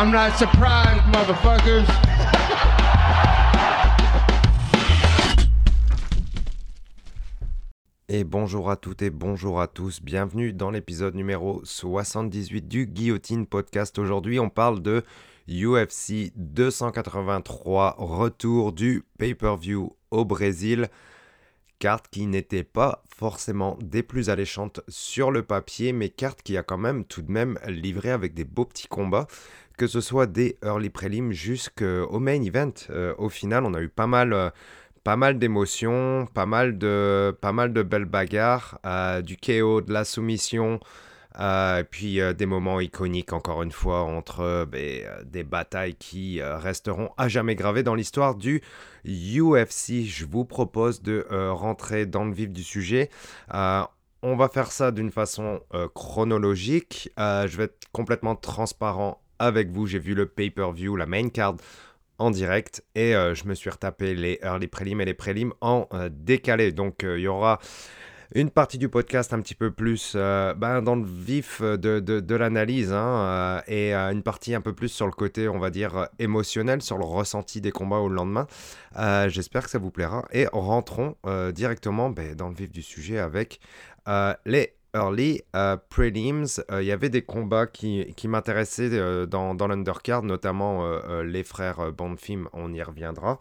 I'm not surprised, motherfuckers. Et bonjour à toutes et bonjour à tous, bienvenue dans l'épisode numéro 78 du Guillotine Podcast. Aujourd'hui on parle de UFC 283, retour du pay-per-view au Brésil carte qui n'était pas forcément des plus alléchantes sur le papier, mais carte qui a quand même tout de même livré avec des beaux petits combats, que ce soit des early prelims jusqu'au main event. Euh, au final, on a eu pas mal, euh, pas mal d'émotions, pas mal de, pas mal de belles bagarres, euh, du KO, de la soumission. Et puis des moments iconiques, encore une fois, entre ben, des batailles qui resteront à jamais gravées dans l'histoire du UFC. Je vous propose de rentrer dans le vif du sujet. on va faire ça d'une façon chronologique. je vais être complètement transparent avec vous. J'ai vu le pay-per-view, la main card en direct et je me suis retapé les early prelims et les prelims en décalé. Donc il y aura une partie du podcast un petit peu plus euh, ben, dans le vif de, de, l'analyse hein, euh, et euh, une partie un peu plus sur le côté, on va dire, émotionnel, sur le ressenti des combats au lendemain. J'espère que ça vous plaira et rentrons directement ben, dans le vif du sujet avec les early prelims. Il y avait des combats qui, qui m'intéressaient dans, dans l'undercard, notamment les frères Bonfim, on y reviendra.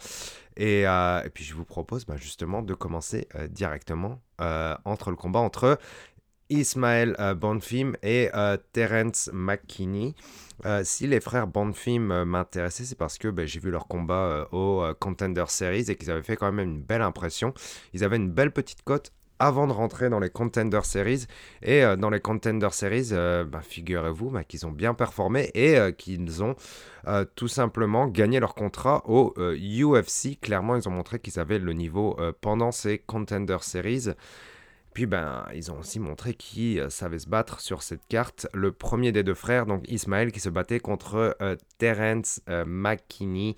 Et, et, puis je vous propose ben, justement de commencer directement euh, entre le combat entre Ismaël euh, Bonfim et euh, Terence McKinney. si les frères Bonfim m'intéressaient, c'est parce que ben, j'ai vu leur combat au Contender Series et qu'ils avaient fait quand même une belle impression. Ils avaient une belle petite cote avant de rentrer dans les Contender Series. Et dans les Contender Series, ben, figurez-vous ben, qu'ils ont bien performé et qu'ils ont tout simplement gagné leur contrat au UFC. Clairement, ils ont montré qu'ils avaient le niveau pendant ces Contender Series. Puis ben, ils ont aussi montré qu'ils euh, savaient se battre sur cette carte. Le premier des deux frères, donc Ismaël, qui se battait contre euh, Terence euh, McKinney.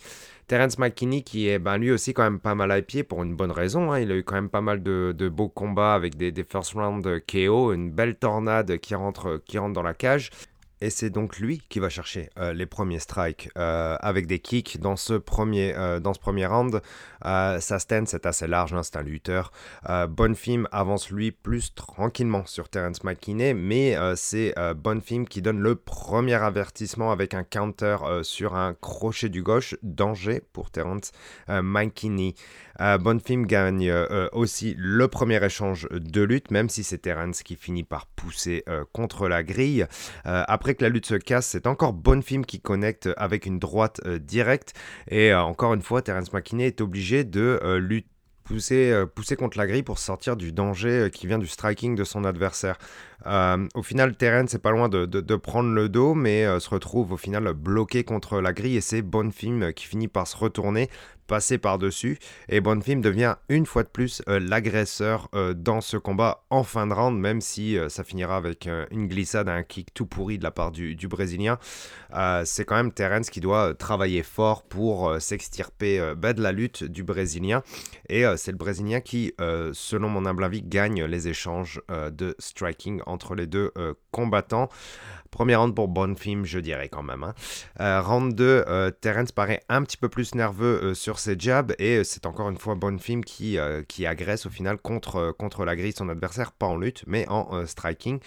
Terence McKinney qui est ben, lui aussi quand même pas mal à pied pour une bonne raison. Hein. Il a eu quand même pas mal de, beaux combats avec des, des first round KO, une belle tornade qui rentre, qui rentre dans la cage. Et c'est donc lui qui va chercher euh, les premiers strikes euh, avec des kicks dans ce premier, euh, dans ce premier round. sa stand, c'est assez large, hein, c'est un lutteur. Bonfim avance lui plus tranquillement sur Terence McKinney, mais c'est Bonfim qui donne le premier avertissement avec un counter sur un crochet du gauche. Danger pour Terence McKinney. Bonfim gagne aussi le premier échange de lutte, même si c'est Terence qui finit par pousser contre la grille. après que la lutte se casse, c'est encore Bonfim qui connecte avec une droite euh, directe. Et euh, encore une fois, Terence McKinney est obligé de euh, lutter Pousser, contre la grille pour sortir du danger qui vient du striking de son adversaire. au final, Terence n'est pas loin de, de, prendre le dos, mais se retrouve au final bloqué contre la grille et c'est Bonfim qui finit par se retourner, passer par-dessus. Et Bonfim devient une fois de plus euh, l'agresseur euh, dans ce combat en fin de round, même si euh, ça finira avec une glissade, un kick tout pourri de la part du, Brésilien. c'est quand même Terence qui doit travailler fort pour s'extirper bah, de la lutte du Brésilien. Et c'est le Brésilien qui, selon mon humble avis, gagne les échanges de striking entre les deux combattants. Premier round pour Bonfim, je dirais quand même. Hein. Round 2, euh, Terence paraît un petit peu plus nerveux sur ses jabs et c'est encore une fois Bonfim qui, qui agresse au final contre, contre la grille son adversaire, pas en lutte mais en striking.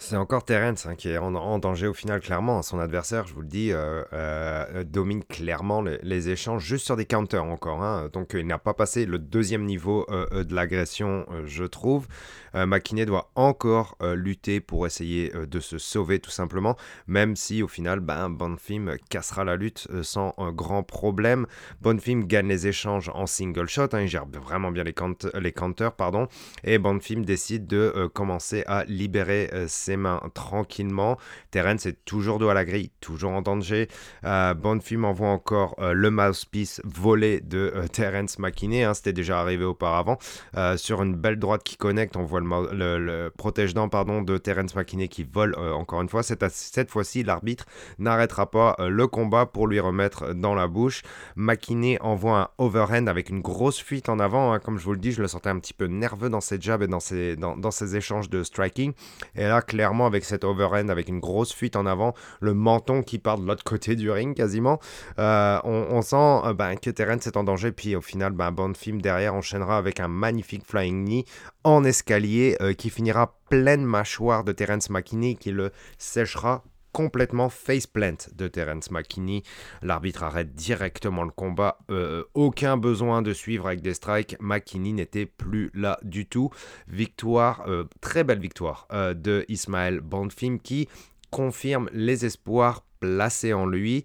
C'est encore Terence hein, qui est en, danger au final, clairement. Son adversaire, je vous le dis, euh, euh, domine clairement les, échanges juste sur des counters encore. Hein. Donc il n'a pas passé le deuxième niveau euh, de l'agression, je trouve. McKinney doit encore lutter pour essayer de se sauver tout simplement, même si au final, ben, Bonfim cassera la lutte sans grand problème. Bonfim gagne les échanges en single shot, hein. il gère vraiment bien les, les counters, pardon, et Bonfim décide de commencer à libérer ses mains tranquillement. Terence est toujours dos à la grille, toujours en danger. Euh, Bonfim envoie encore euh, le mouthpiece volé de euh, Terence McKinney. Hein, C'était déjà arrivé auparavant. Euh, sur une belle droite qui connecte, on voit le, le, protège-dent pardon, de Terence McKinney qui vole encore une fois. Cette, cette fois-ci, l'arbitre n'arrêtera pas le combat pour lui remettre dans la bouche. McKinney envoie un overhand avec une grosse fuite en avant. Hein. Comme je vous le dis, je le sentais un petit peu nerveux dans ses jabs et dans ses, dans, dans ses échanges de striking. Et là, clairement avec cet overhand, avec une grosse fuite en avant, le menton qui part de l'autre côté du ring quasiment. Euh, on, sent ben, que Terence est en danger, puis au final, ben, Bonfim derrière enchaînera avec un magnifique flying knee en escalier qui finira pleine mâchoire de Terence McKinney qui le séchera complètement faceplant de Terence McKinney. L'arbitre arrête directement le combat. Euh, aucun besoin de suivre avec des strikes. McKinney n'était plus là du tout. Victoire, euh, très belle victoire euh, de Ismaël Bonfim qui confirme les espoirs placés en lui.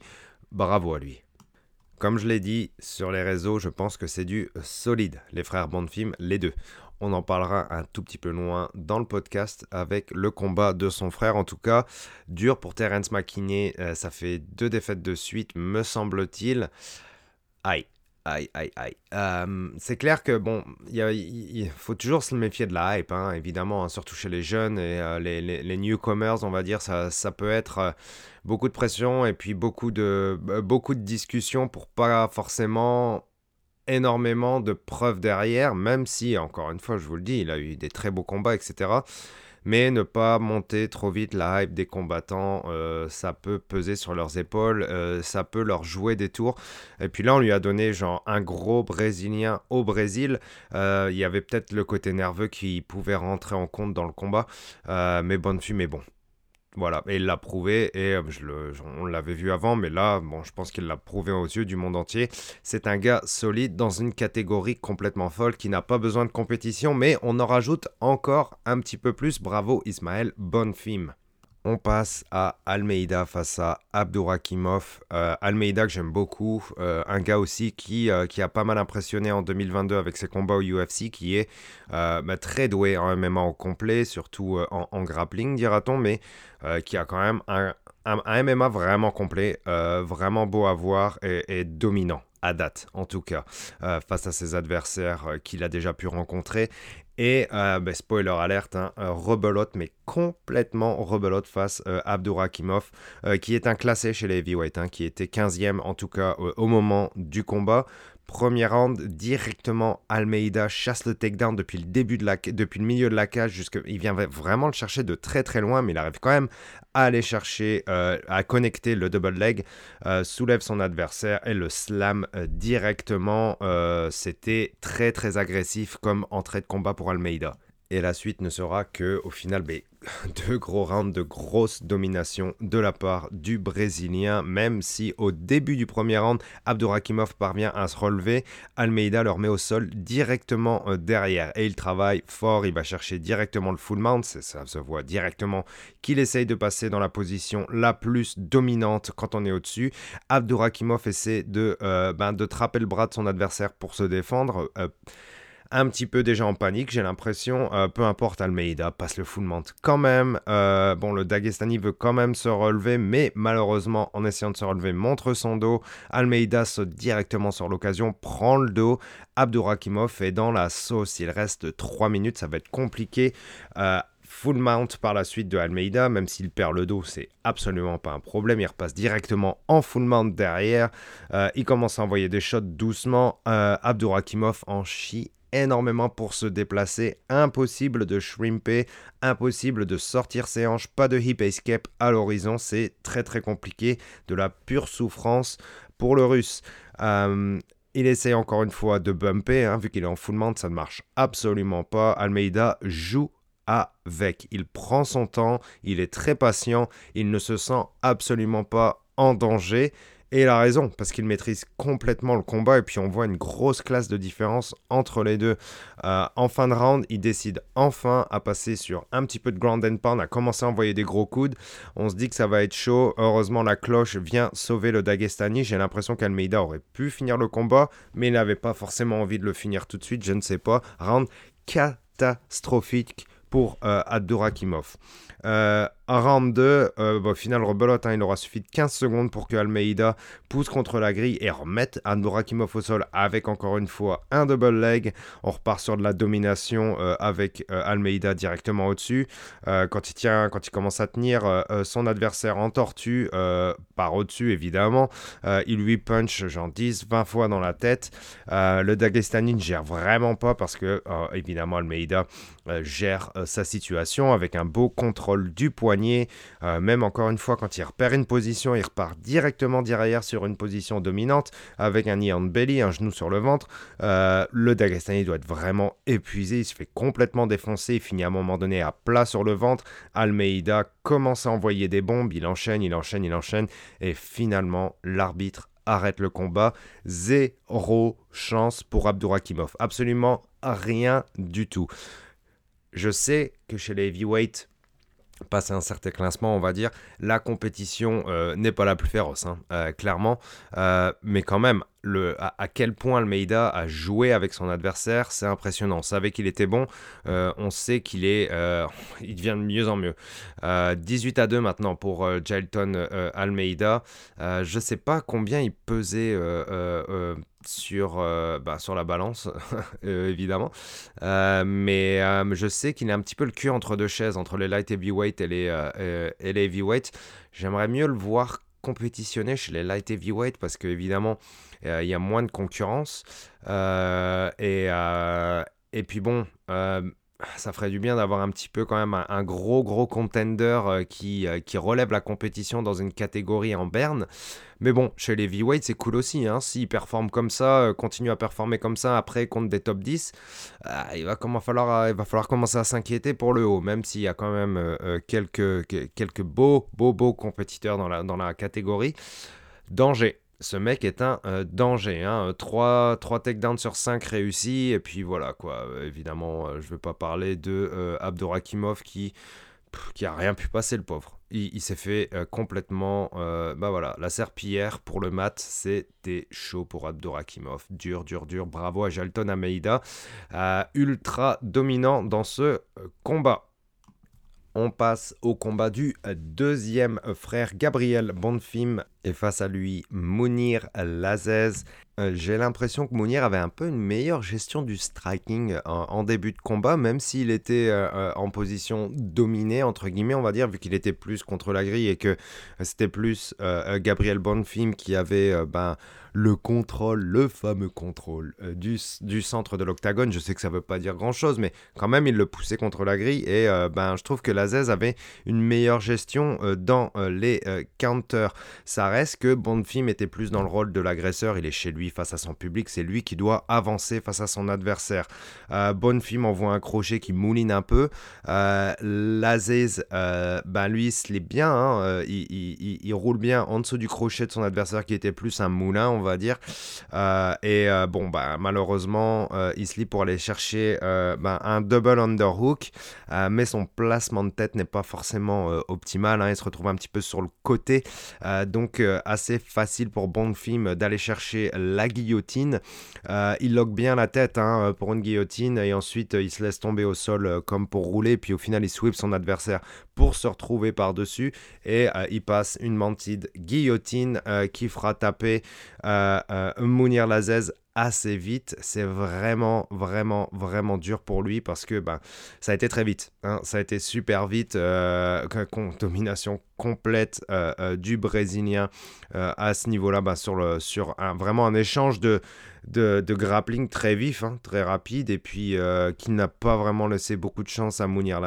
Bravo à lui. Comme je l'ai dit sur les réseaux, je pense que c'est du solide, les frères Bonfim, les deux. On en parlera un tout petit peu loin dans le podcast avec le combat de son frère. En tout cas, dur pour Terence McKinney. Euh, ça fait deux défaites de suite, me semble-t-il. Aïe. Aïe, aïe, aïe. Euh, c'est clair que, bon, il faut toujours se méfier de la hype, hein, évidemment, hein, surtout chez les jeunes et euh, les, newcomers, on va dire, ça, ça peut être beaucoup de pression et puis beaucoup de, beaucoup de discussions pour pas forcément énormément de preuves derrière, même si, encore une fois, je vous le dis, il a eu des très beaux combats, etc. Mais ne pas monter trop vite la hype des combattants, euh, ça peut peser sur leurs épaules, euh, ça peut leur jouer des tours. Et puis là, on lui a donné genre un gros Brésilien au Brésil. Euh, il y avait peut-être le côté nerveux qui pouvait rentrer en compte dans le combat. mais bonne fumée, bon. Voilà, et il l'a prouvé, et euh, on l'avait vu avant, mais là, bon, je pense qu'il l'a prouvé aux yeux du monde entier. C'est un gars solide dans une catégorie complètement folle qui n'a pas besoin de compétition, mais on en rajoute encore un petit peu plus. Bravo Ismaël, bonne film. On passe à Almeida face à Abdourakimov. Euh, Almeida que j'aime beaucoup, euh, un gars aussi qui, euh, qui a pas mal impressionné en 2022 avec ses combats au UFC, qui est bah, très doué en MMA au complet, surtout en, grappling dira-t-on, mais qui a quand même un, un, MMA vraiment complet, vraiment beau à voir et dominant à date en tout cas, face à ses adversaires qu'il a déjà pu rencontrer. Et euh, ben, spoiler alerte, hein, euh, rebelote, mais complètement rebelote face euh, à Abdourakimov, qui est un classé chez les heavyweights, hein, qui était 15e en tout cas au moment du combat. Premier round, directement Almeida chasse le takedown depuis le début de la, depuis le milieu de la cage jusqu'à, il vient vraiment le chercher de très très loin, mais il arrive quand même à aller chercher, euh, à connecter le double leg, euh, soulève son adversaire et le slam euh, directement. C'était très très agressif comme entrée de combat pour Almeida. Et la suite ne sera que, au final, mais, deux gros rounds de grosse domination de la part du Brésilien, même si au début du premier round, Abdurakimov parvient à se relever, Almeida leur met au sol directement euh, derrière. Et il travaille fort, il va chercher directement le full mount, ça se voit directement qu'il essaye de passer dans la position la plus dominante quand on est au-dessus. Abdurakimov essaie de, euh, ben, de trapper le bras de son adversaire pour se défendre. Euh, un petit peu déjà en panique, j'ai l'impression. Euh, peu importe, Almeida passe le full mount quand même. Euh, bon, le Dagestani veut quand même se relever, mais malheureusement, en essayant de se relever, montre son dos. Almeida saute directement sur l'occasion, prend le dos. Abdurakimov est dans la sauce. Il reste 3 minutes, ça va être compliqué. Euh, full mount par la suite de Almeida, même s'il perd le dos, c'est absolument pas un problème. Il repasse directement en full mount derrière. il commence à envoyer des shots doucement. Abdurakimov en chie énormément pour se déplacer, impossible de shrimper, impossible de sortir ses hanches, pas de hip escape à l'horizon, c'est très très compliqué, de la pure souffrance pour le russe. Euh, il essaie encore une fois de bumper, hein, vu qu'il est en full mount, ça ne marche absolument pas. Almeida joue avec. Il prend son temps, il est très patient, il ne se sent absolument pas en danger. Et il a raison, parce qu'il maîtrise complètement le combat, et puis on voit une grosse classe de différence entre les deux. Euh, en fin de round, il décide enfin à passer sur un petit peu de ground and pound, à commencer à envoyer des gros coudes. On se dit que ça va être chaud. Heureusement, la cloche vient sauver le Dagestani. J'ai l'impression qu'Almeida aurait pu finir le combat, mais il n'avait pas forcément envie de le finir tout de suite, je ne sais pas. Round catastrophique pour euh, round 2, au final, rebelote, hein, il aura suffi de 15 secondes pour que Almeida pousse contre la grille et remette Abdurakimov au sol avec encore une fois un double leg. On repart sur de la domination avec Almeida directement au-dessus. quand, il tient, quand il commence à tenir son adversaire en tortue, par au-dessus évidemment, il lui punch genre 10, 20 fois dans la tête. le Dagestani ne gère vraiment pas parce que évidemment Almeida gère sa situation avec un beau contrôle du Euh, même encore une fois, quand il repère une position, il repart directement derrière sur une position dominante avec un knee on belly, un genou sur le ventre. Euh, le Dagestani doit être vraiment épuisé. Il se fait complètement défoncer. Il finit à un moment donné à plat sur le ventre. Almeida commence à envoyer des bombes. Il enchaîne, il enchaîne, il enchaîne. Et finalement, l'arbitre arrête le combat. Zéro chance pour Abdurakimov. Absolument rien du tout. Je sais que chez les heavyweights, passer un certain classement, on va dire, la compétition euh, n'est pas la plus féroce, hein, euh, clairement. Euh, mais quand même, à, quel point Almeida a joué avec son adversaire, c'est impressionnant. On savait qu'il était bon, on sait qu'il est, il devient de mieux en mieux. 18 à 2 maintenant pour Jailton Almeida. je ne sais pas combien il pesait sur, euh, bah, sur la balance, euh, évidemment. Euh, mais je sais qu'il a un petit peu le cul entre deux chaises, entre les light heavyweight et les, et heavyweight. J'aimerais mieux le voir compétitionner chez les light heavyweight parce qu'évidemment, il y a moins de concurrence. et, et puis bon ça ferait du bien d'avoir un petit peu quand même un, gros gros contender euh, qui, euh, qui relève la compétition dans une catégorie en berne. Mais bon, chez les V-Weight, c'est cool aussi. Hein. S'il performe comme ça, euh, continue à performer comme ça après contre des top 10, il, va comment falloir, il va falloir commencer à s'inquiéter pour le haut, même s'il y a quand même quelques, quelques beaux, beaux, beaux compétiteurs dans la, dans la catégorie. Danger ce mec est un euh, danger. Hein. 3, 3 takedowns sur 5 réussis. Et puis voilà, quoi. évidemment, euh, je ne veux pas parler de euh, qui, qui a rien pu passer, le pauvre. Il, s'est fait complètement. bah voilà, la serpillière pour le mat, c'était chaud pour Abdurakimov. Dur, dur, dur. Bravo à Jalton Ameida. ultra dominant dans ce combat. On passe au combat du deuxième frère Gabriel Bonfim et face à lui Mounir Lazez. Euh, j'ai l'impression que Mounir avait un peu une meilleure gestion du striking en, début de combat, même s'il était euh, euh, en position dominée, entre guillemets, on va dire, vu qu'il était plus contre la grille et que c'était plus Gabriel Bonfim qui avait ben, le contrôle, le fameux contrôle euh, du, du, centre de l'octagone. Je sais que ça ne veut pas dire grand-chose, mais quand même, il le poussait contre la grille. Et euh, ben, je trouve que Lazez avait une meilleure gestion euh, dans les counters. Ça reste que Bonfim était plus dans le rôle de l'agresseur. Il est chez lui face à son public. C'est lui qui doit avancer face à son adversaire. Bonfim envoie un crochet qui mouline un peu. Lazez, ben, lui, il se bien. Hein. Il, roule bien en dessous du crochet de son adversaire qui était plus un moulin, on va dire. Euh, et euh, bon, bah, malheureusement, euh, Isley pour aller chercher bah, un double underhook, mais son placement de tête n'est pas forcément optimal. Hein. il se retrouve un petit peu sur le côté, donc assez facile pour Bonfim d'aller chercher la guillotine. il lock bien la tête hein, pour une guillotine et ensuite il se laisse tomber au sol comme pour rouler. Puis au final, il sweep son adversaire pour se retrouver par-dessus et il passe une mantide guillotine qui fera taper Mounir Lazez assez vite. C'est vraiment, vraiment, vraiment dur pour lui parce que ben, ça a été très vite. Hein. Ça a été super vite. Euh, domination complète du Brésilien à ce niveau-là, ben, sur, le, sur un, vraiment un échange de, de, grappling très vif, hein, très rapide, et puis qui n'a pas vraiment laissé beaucoup de chance à Mounir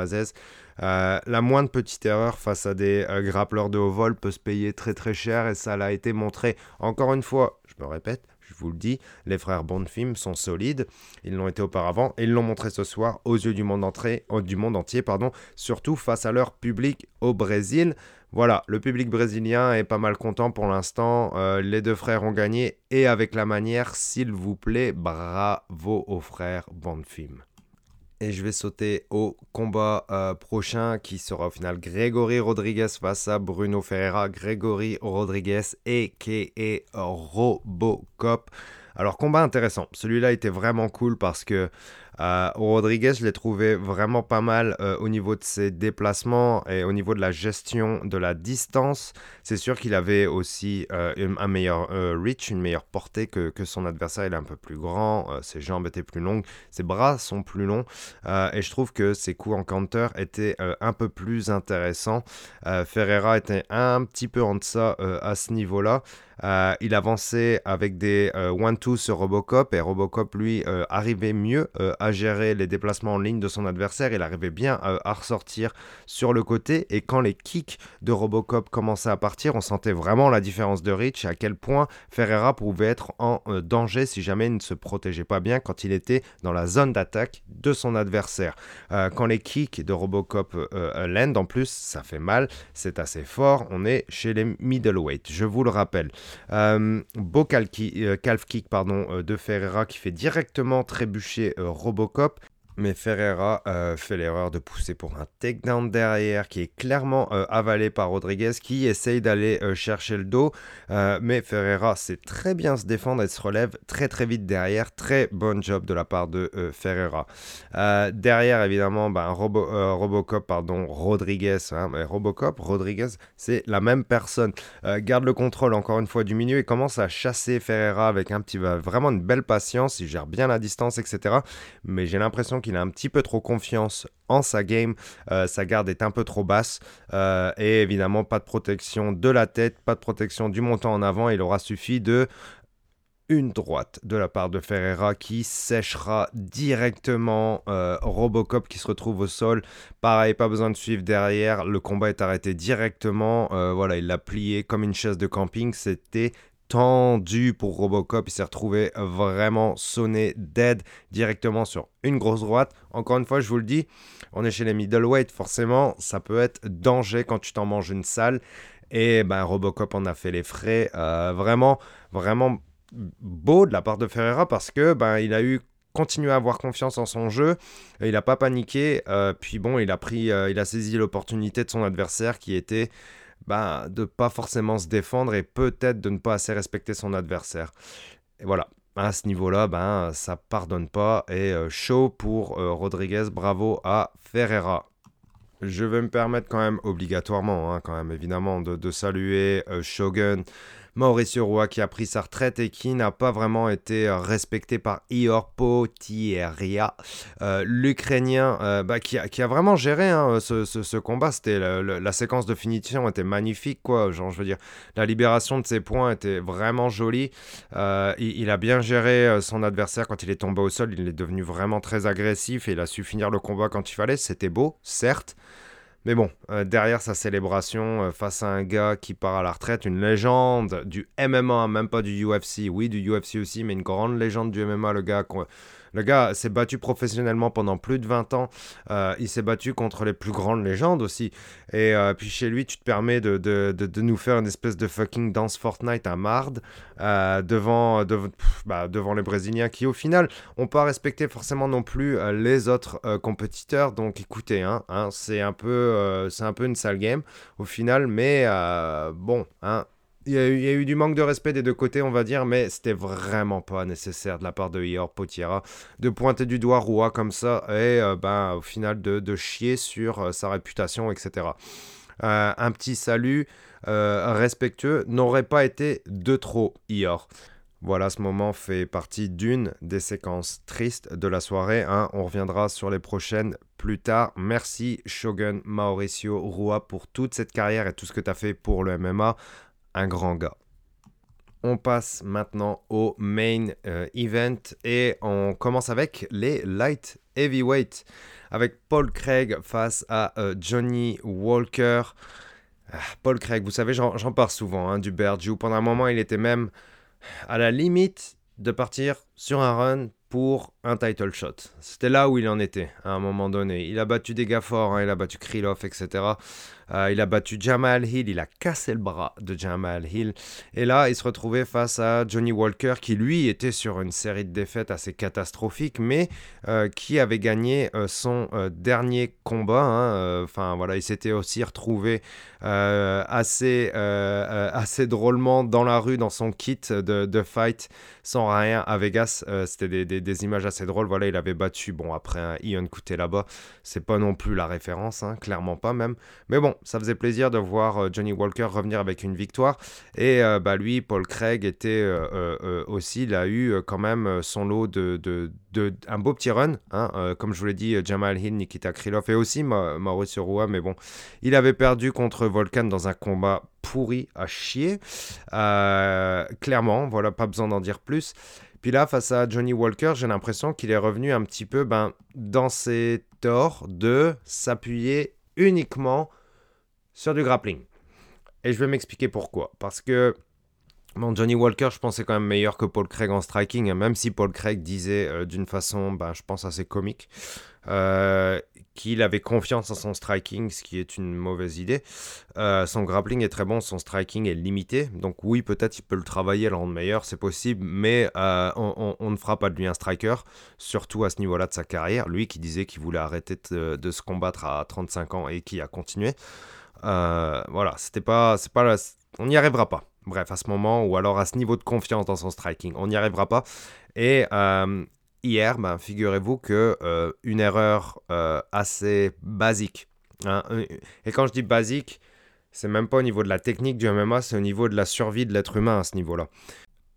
Lazez. la moindre petite erreur face à des grappleurs de haut vol peut se payer très très cher et ça l'a été montré encore une fois je me répète, je vous le dis, les frères Bonfim sont solides. Ils l'ont été auparavant et ils l'ont montré ce soir aux yeux du monde, du monde entier, pardon, surtout face à leur public au Brésil. Voilà, le public brésilien est pas mal content pour l'instant. Euh, les deux frères ont gagné et avec la manière, s'il vous plaît, bravo aux frères Bonfim. Et je vais sauter au combat euh, prochain qui sera au final Grégory Rodriguez face à Bruno Ferreira. Grégory Rodriguez a.k.a. Robocop. Alors combat intéressant. Celui-là était vraiment cool parce que Euh, Rodriguez, je l'ai trouvé vraiment pas mal euh, au niveau de ses déplacements et au niveau de la gestion de la distance. C'est sûr qu'il avait aussi euh, un meilleur reach, une meilleure portée que, que, son adversaire. Il est un peu plus grand, ses jambes étaient plus longues, ses bras sont plus longs. et je trouve que ses coups en counter étaient un peu plus intéressants. Ferreira était un petit peu en deçà à ce niveau-là. Euh, il avançait avec des euh, one-two sur Robocop et Robocop, lui, euh, arrivait mieux à gérer les déplacements en ligne de son adversaire. Il arrivait bien à ressortir sur le côté et quand les kicks de Robocop commençaient à partir, on sentait vraiment la différence de reach et à quel point Ferreira pouvait être en danger si jamais il ne se protégeait pas bien quand il était dans la zone d'attaque de son adversaire. quand les kicks de Robocop land, en plus, ça fait mal, c'est assez fort. On est chez les middleweight, je vous le rappelle. Euh, beau euh, calf kick pardon, euh, de Ferreira qui fait directement trébucher Robocop. Mais Ferreira euh, fait l'erreur de pousser pour un takedown derrière qui est clairement euh, avalé par Rodriguez qui essaye d'aller euh, chercher le dos. mais Ferreira sait très bien se défendre et se relève très très vite derrière. Très bon job de la part de Ferreira. derrière évidemment ben, Robocop, pardon, Rodriguez. Hein, mais Robocop, Rodriguez, c'est la même personne. garde le contrôle encore une fois du milieu et commence à chasser Ferreira avec un petit, vraiment une belle patience. Il gère bien la distance, etc. Mais j'ai l'impression il a un petit peu trop confiance en sa game. Euh, sa garde est un peu trop basse. Euh, et évidemment, pas de protection de la tête, pas de protection du montant en avant. Il aura suffi de une droite de la part de Ferreira qui sèchera directement euh, Robocop qui se retrouve au sol. Pareil, pas besoin de suivre derrière. Le combat est arrêté directement. voilà, il l'a plié comme une chaise de camping. C'était tendu pour Robocop. Il s'est retrouvé vraiment sonné dead directement sur une grosse droite. Encore une fois, je vous le dis, on est chez les middleweight. Forcément, ça peut être danger quand tu t'en manges une salle. Et ben, Robocop en a fait les frais. Euh, vraiment, vraiment beau de la part de Ferreira parce que ben, il a eu continué à avoir confiance en son jeu. Il n'a pas paniqué. Euh, puis bon, il a pris, euh, il a saisi l'opportunité de son adversaire qui était bah, de pas forcément se défendre et peut-être de ne pas assez respecter son adversaire. Et voilà, à ce niveau-là, ben, ça pardonne pas. Et euh, chaud pour euh, Rodriguez, bravo à Ferreira. Je vais me permettre quand même obligatoirement, hein, quand même évidemment, de, saluer euh, Shogun, Mauricio Roy qui a pris sa retraite et qui n'a pas vraiment été euh, respecté par Ior Potieria, euh, l'Ukrainien euh, bah, qui, a, vraiment géré hein, ce, combat. C'était la, séquence de finition était magnifique, quoi. Genre, je veux dire, la libération de ses points était vraiment jolie. il, a bien géré son adversaire quand il est tombé au sol. Il est devenu vraiment très agressif et il a su finir le combat quand il fallait. C'était beau, certes. Mais bon, euh, derrière sa célébration, euh, face à un gars qui part à la retraite, une légende du MMA, même pas du UFC, oui du UFC aussi, mais une grande légende du MMA, le gars le gars s'est battu professionnellement pendant plus de 20 ans. Euh, il s'est battu contre les plus grandes légendes aussi. Et euh, puis chez lui, tu te permets de, de, de, nous faire une espèce de fucking dance Fortnite à marde euh, devant, bah, devant les Brésiliens qui, au final, n'ont pas respecté forcément non plus les autres compétiteurs. Donc écoutez, hein, hein, c'est un, peu, c'est un peu une sale game au final. Mais bon, hein, il y, a eu, du manque de respect des deux côtés, on va dire, mais c'était vraiment pas nécessaire de la part de Ior Potiera de pointer du doigt Roua comme ça et euh, ben, au final de, chier sur euh, sa réputation, etc. Euh, un petit salut respectueux n'aurait pas été de trop, Ior. Voilà, ce moment fait partie d'une des séquences tristes de la soirée. Hein. On reviendra sur les prochaines plus tard. Merci Shogun Mauricio Rua pour toute cette carrière et tout ce que tu as fait pour le MMA un grand gars. On passe maintenant au main euh, event et on commence avec les light heavyweight avec Paul Craig face à euh, Johnny Walker. Ah, Paul Craig, vous savez, j'en parle souvent hein, du Berju. Pendant un moment, il était même à la limite de partir sur un run pour un title shot. C'était là où il en était à un moment donné. Il a battu des gars forts, hein, il a battu Krylov, etc. Euh, il a battu Jamal Hill, il a cassé le bras de Jamal Hill. Et là, il se retrouvait face à Johnny Walker, qui lui était sur une série de défaites assez catastrophiques, mais euh, qui avait gagné son dernier combat. Hein. Enfin voilà, il s'était aussi retrouvé assez, drôlement dans la rue, dans son kit de, fight, sans rien à Vegas. C'était des, images assez drôles. Voilà, il avait battu, bon, après un Ian Couté là-bas, c'est pas non plus la référence, hein, clairement pas même. Mais bon, ça faisait plaisir de voir euh, Johnny Walker revenir avec une victoire. Et euh, bah, lui, Paul Craig, était euh, aussi, il a eu quand même son lot de, de, un beau petit run. Hein, comme je vous l'ai dit, Jamal Hill, Nikita Krylov et aussi Mauricio Rua. Mais bon, il avait perdu contre Volkan dans un combat pourri à chier. clairement, voilà, pas besoin d'en dire plus. Puis là, face à Johnny Walker, j'ai l'impression qu'il est revenu un petit peu ben, dans ses torts de s'appuyer uniquement sur du grappling. Et je vais m'expliquer pourquoi. Parce que Bon, Johnny Walker, je pense, est quand même meilleur que Paul Craig en striking, même si Paul Craig disait euh, d'une façon, ben, je pense, assez comique, euh, qu'il avait confiance en son striking, ce qui est une mauvaise idée. Euh, son grappling est très bon, son striking est limité, donc oui, peut-être il peut le travailler, le rendre meilleur, c'est possible, mais on, ne fera pas de lui un striker, surtout à ce niveau-là de sa carrière. Lui qui disait qu'il voulait arrêter de, se combattre à 35 ans et qui a continué. Voilà, c'était pas, c'est pas, on n'y arrivera pas. Bref, à ce moment, ou alors à ce niveau de confiance dans son striking, on n'y arrivera pas. Et euh, hier, ben, figurez-vous que euh, une erreur euh, assez basique. Hein, et quand je dis basique, c'est même pas au niveau de la technique du MMA, c'est au niveau de la survie de l'être humain à ce niveau-là.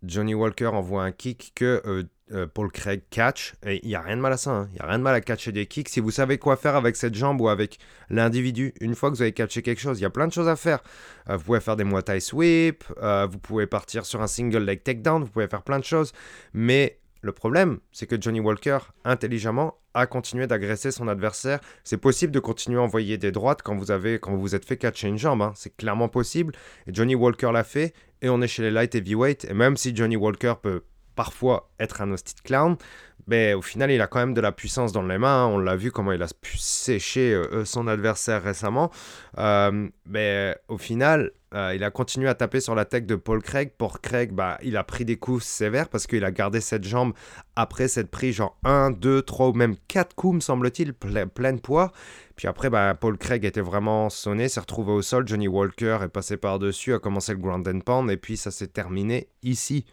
Johnny Walker envoie un kick que euh, Paul Craig catch. Il n'y a rien de mal à ça. Hein. Il n'y a rien de mal à catcher des kicks. Si vous savez quoi faire avec cette jambe ou avec l'individu, une fois que vous avez catché quelque chose, il y a plein de choses à faire. Euh, vous pouvez faire des Muay Thai sweep, euh, vous pouvez partir sur un single leg takedown, vous pouvez faire plein de choses. Mais le problème, c'est que Johnny Walker, intelligemment, a continué d'agresser son adversaire. C'est possible de continuer à envoyer des droites quand vous avez, quand vous, vous êtes fait catcher une jambe. Hein. C'est clairement possible. Et Johnny Walker l'a fait. Et on est chez les light heavyweight. Et même si Johnny Walker peut parfois être un hostile clown, mais au final, il a quand même de la puissance dans les mains. On l'a vu comment il a pu sécher euh, son adversaire récemment. Euh, mais au final, euh, il a continué à taper sur la tête de Paul Craig. Pour Craig, bah, il a pris des coups sévères parce qu'il a gardé cette jambe après cette prise, genre 1, 2, 3 ou même 4 coups, me semble-t-il, plein de poids. Puis après, bah, Paul Craig était vraiment sonné, s'est retrouvé au sol. Johnny Walker est passé par-dessus, a commencé le ground and pound, et puis ça s'est terminé ici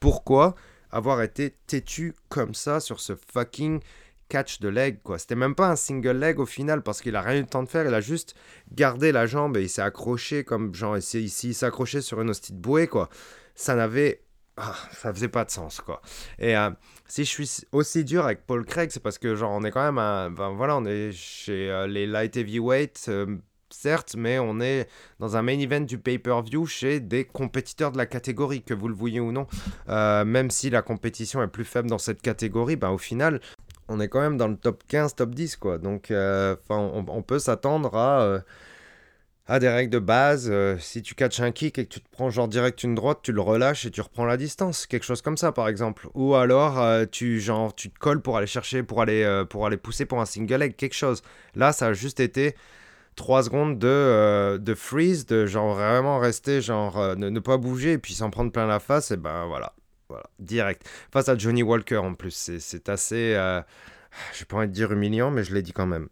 pourquoi avoir été têtu comme ça sur ce fucking catch de leg quoi. C'était même pas un single leg au final parce qu'il a rien eu le temps de faire, il a juste gardé la jambe et il s'est accroché comme genre ici, ici il sur une hostie de bouée quoi. Ça n'avait ah, ça faisait pas de sens quoi. Et euh, si je suis aussi dur avec Paul Craig, c'est parce que genre on est quand même un, ben, voilà, on est chez euh, les light heavyweight euh, certes, mais on est dans un main event du pay-per-view chez des compétiteurs de la catégorie, que vous le voyez ou non. Euh, même si la compétition est plus faible dans cette catégorie, ben, au final, on est quand même dans le top 15, top 10, quoi. Donc, euh, on, peut s'attendre à, euh, à des règles de base. si tu catches un kick et que tu te prends genre direct une droite, tu le relâches et tu reprends la distance. Quelque chose comme ça, par exemple. Ou alors, tu, genre, tu te colles pour aller chercher, pour aller, pour aller pousser pour un single leg, quelque chose. Là, ça a juste été 3 secondes de, euh, de freeze, de genre vraiment rester, genre euh, ne, pas bouger et puis s'en prendre plein la face, et ben voilà, voilà, direct. Face à Johnny Walker en plus, c'est assez, euh, je pas envie de dire humiliant, mais je l'ai dit quand même.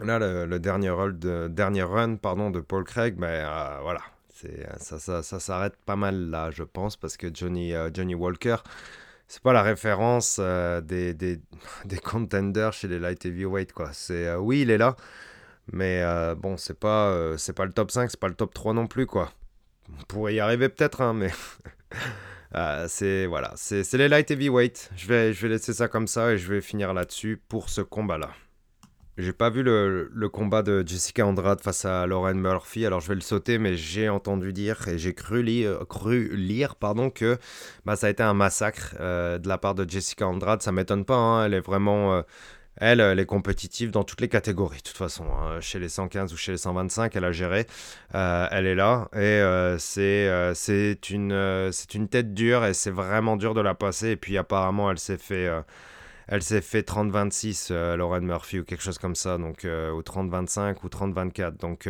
Là, le, dernier, rôle de, dernier run pardon, de Paul Craig, ben euh, voilà, ça, ça, ça s'arrête pas mal là, je pense, parce que Johnny, Johnny Walker, c'est pas la référence des, des, des, contenders chez les light heavyweight, quoi. C'est, oui, il est là, mais euh, bon, c'est pas, euh, c'est pas le top 5, c'est pas le top 3 non plus, quoi. On pourrait y arriver peut-être, hein, mais. Euh, c'est voilà, c'est les light heavyweight. Je vais, je vais laisser ça comme ça et je vais finir là-dessus pour ce combat-là. J'ai pas vu le, le, combat de Jessica Andrade face à Lauren Murphy, alors je vais le sauter, mais j'ai entendu dire et j'ai cru lire, lire pardon, que bah, ça a été un massacre de la part de Jessica Andrade. Ça m'étonne pas, hein, elle est vraiment elle, elle est compétitive dans toutes les catégories, de toute façon. Hein. Chez les 115 ou chez les 125, elle a géré. Euh, elle est là. Et euh, c'est euh, c'est une, c'est une tête dure et c'est vraiment dur de la passer. Et puis apparemment, elle s'est fait, Elle fait 30-26, euh, Lauren Murphy, ou quelque chose comme ça, donc, euh, ou 30-25 ou 30-24. Donc,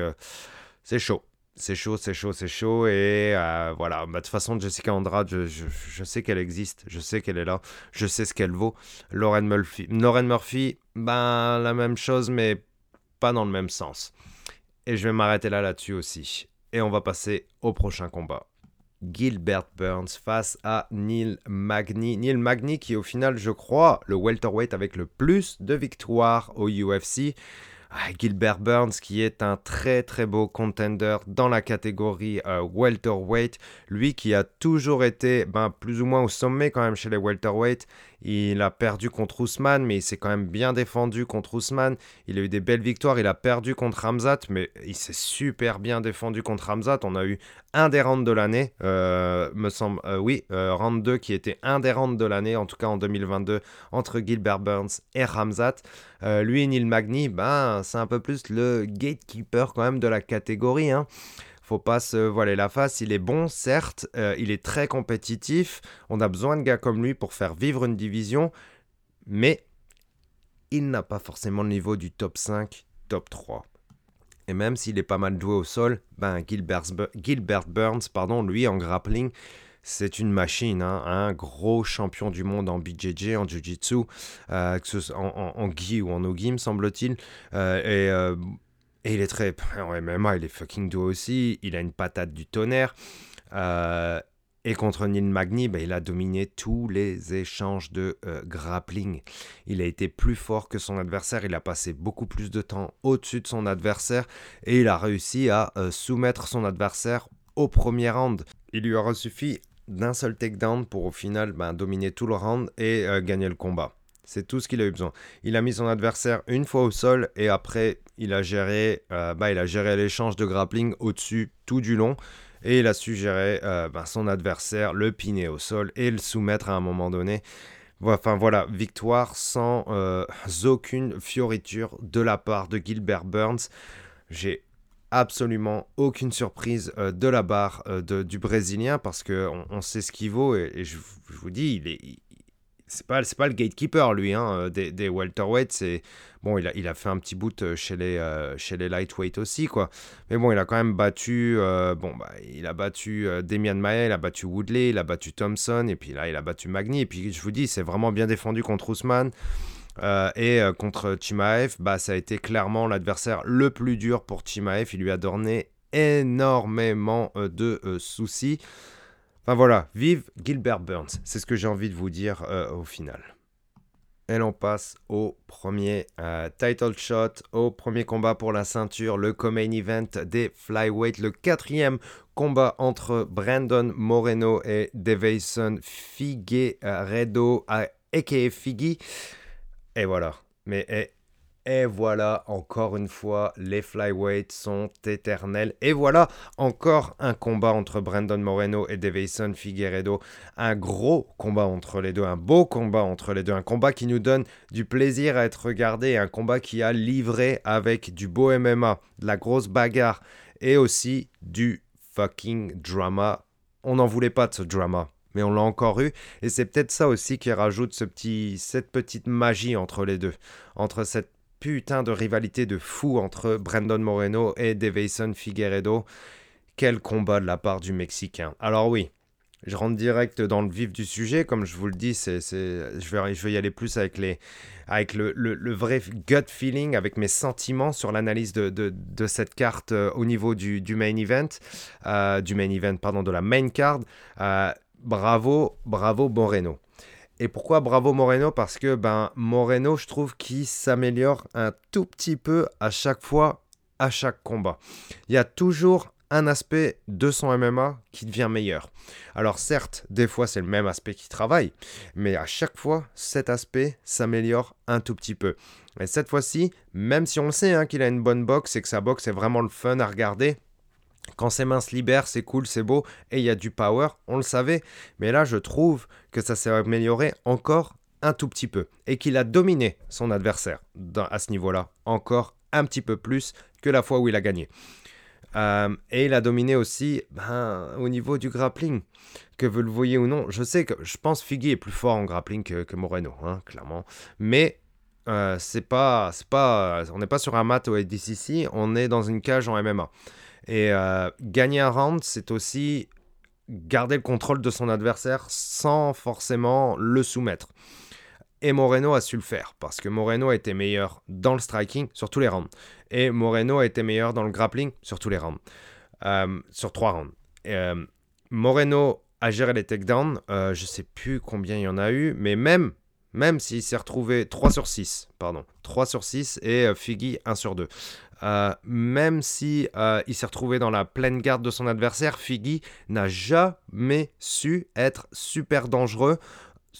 c'est chaud. C'est chaud, c'est chaud, c'est chaud. Et euh, voilà, bah, de toute façon, Jessica Andrade, je, sais qu'elle existe, je sais qu'elle est là, je sais ce qu'elle vaut. Lauren Murphy, Lauren Murphy, ben la même chose, mais pas dans le même sens. Et je vais m'arrêter là là-dessus aussi. Et on va passer au prochain combat. Gilbert Burns face à Neil Magny. Neil Magny qui est au final, je crois, le welterweight avec le plus de victoires au UFC. Ah, Gilbert Burns qui est un très très beau contender dans la catégorie euh, welterweight. Lui qui a toujours été ben, plus ou moins au sommet quand même chez les welterweight. Il a perdu contre Ousmane, mais il s'est quand même bien défendu contre Ousmane. Il a eu des belles victoires. Il a perdu contre Ramzat, mais il s'est super bien défendu contre Ramzat. On a eu un des rounds de l'année, euh, me semble. euh, oui, euh, round 2 qui était un des rounds de l'année, en tout cas en 2022, entre Gilbert Burns et Ramzat. Euh, lui, Neil Magny, ben, c'est un peu plus le gatekeeper quand même de la catégorie. Hein. Faut pas se voiler la face. Il est bon, certes. euh, il est très compétitif. On a besoin de gars comme lui pour faire vivre une division. Mais il n'a pas forcément le niveau du top 5, top 3. Et même s'il est pas mal joué au sol, ben Gilbert, Burns, pardon, lui en grappling, c'est une machine, hein, un gros champion du monde en BJJ, en Jiu-Jitsu, euh, en, en, ou en no-gi, me semble-t-il. Et, euh, il est très. En MMA, il est fucking doué aussi. Il a une patate du tonnerre. Euh, et contre Neil Magny, ben, il a dominé tous les échanges de euh, grappling. Il a été plus fort que son adversaire. Il a passé beaucoup plus de temps au-dessus de son adversaire. Et il a réussi à euh, soumettre son adversaire au premier round. Il lui aura suffi d'un seul takedown pour au final ben, dominer tout le round et gagner le combat. C'est tout ce qu'il a eu besoin. Il a mis son adversaire une fois au sol et après il a géré, euh, bah, il a géré l'échange de grappling au-dessus tout du long et il a su gérer euh, bah, son adversaire, le piner au sol et le soumettre à un moment donné. Enfin voilà, victoire sans euh, aucune fioriture de la part de Gilbert Burns. J'ai absolument aucune surprise de la barre de, du Brésilien parce qu'on on sait ce qu'il vaut et, et je, je, vous dis, il est... C'est pas, pas le gatekeeper, lui, hein, des, des welterweights. Bon, il a, il a fait un petit bout chez les, euh, chez les lightweights aussi, quoi. Mais bon, il a quand même battu, euh, bon, bah, il a battu euh, Demian Maia, il a battu Woodley, il a battu Thompson, et puis là, il a battu Magny. Et puis, je vous dis, c'est vraiment bien défendu contre Ousmane. Euh, et euh, contre Chimaev, bah, ça a été clairement l'adversaire le plus dur pour Chimaev. Il lui a donné énormément euh, de soucis. Enfin voilà, vive Gilbert Burns, c'est ce que j'ai envie de vous dire euh, au final. Et l'on passe au premier euh, title shot, au premier combat pour la ceinture, le co-main event des flyweight, le quatrième combat entre Brandon Moreno et Davison Figueiredo, a.k.a. Figgy. Et voilà, mais et, et voilà, encore une fois, les flyweights sont éternels. Et voilà, encore un combat entre Brandon Moreno et Davison Figueredo. Un gros combat entre les deux, un beau combat entre les deux. Un combat qui nous donne du plaisir à être regardé. Un combat qui a livré avec du beau MMA, de la grosse bagarre et aussi du fucking drama. On n'en voulait pas de ce drama mais on l'a encore eu. Et c'est peut-être ça aussi qui rajoute cette petite magie entre les deux. Entre cette putain de rivalité de fou entre Brandon Moreno et Davison Figueredo. Quel combat de la part du Mexicain. Alors oui, je rentre direct dans le vif du sujet, comme je vous le dis, c'est, je, vais, je vais y aller plus avec, les, avec le, vrai gut feeling, avec mes sentiments sur l'analyse de, cette carte euh, au niveau du, du main event, euh, du main event, pardon, de la main card. Euh, bravo, bravo Moreno. Et pourquoi bravo Moreno? Parce que ben, Moreno, je trouve qu'il s'améliore un tout petit peu à chaque fois, à chaque combat. Il y a toujours un aspect de son MMA qui devient meilleur. Alors certes, des fois c'est le même aspect qui travaille, mais à chaque fois, cet aspect s'améliore un tout petit peu. Et cette fois-ci, même si on sait hein, qu'il a une bonne boxe et que sa boxe est vraiment le fun à regarder, quand ses mains se libèrent, c'est cool, c'est beau, et il y a du power, on le savait. Mais là, je trouve que ça s'est amélioré encore un tout petit peu, et qu'il a dominé son adversaire à ce niveau-là, encore un petit peu plus que la fois où il a gagné. Euh, et il a dominé aussi ben, au niveau du grappling, que vous le voyez ou non. Je sais que je pense Figgy est plus fort en grappling que, Moreno, hein, clairement. Mais euh, c'est pas, c'est pas, on n'est pas sur un mat au ADCC, on est dans une cage en MMA. Et euh, gagner un round, c'est aussi garder le contrôle de son adversaire sans forcément le soumettre. Et Moreno a su le faire, parce que Moreno été meilleur dans le striking sur tous les rounds. Et Moreno été meilleur dans le grappling sur tous les rounds. Euh, sur trois rounds. Euh, Moreno a géré les takedowns. Euh, je sais plus combien il y en a eu, mais même, même s'il s'est retrouvé 3 sur 6, pardon, 3 sur 6 et euh, Figgy 1 sur 2. même si il s'est retrouvé dans la pleine garde de son adversaire, Figgy n'a jamais su être super dangereux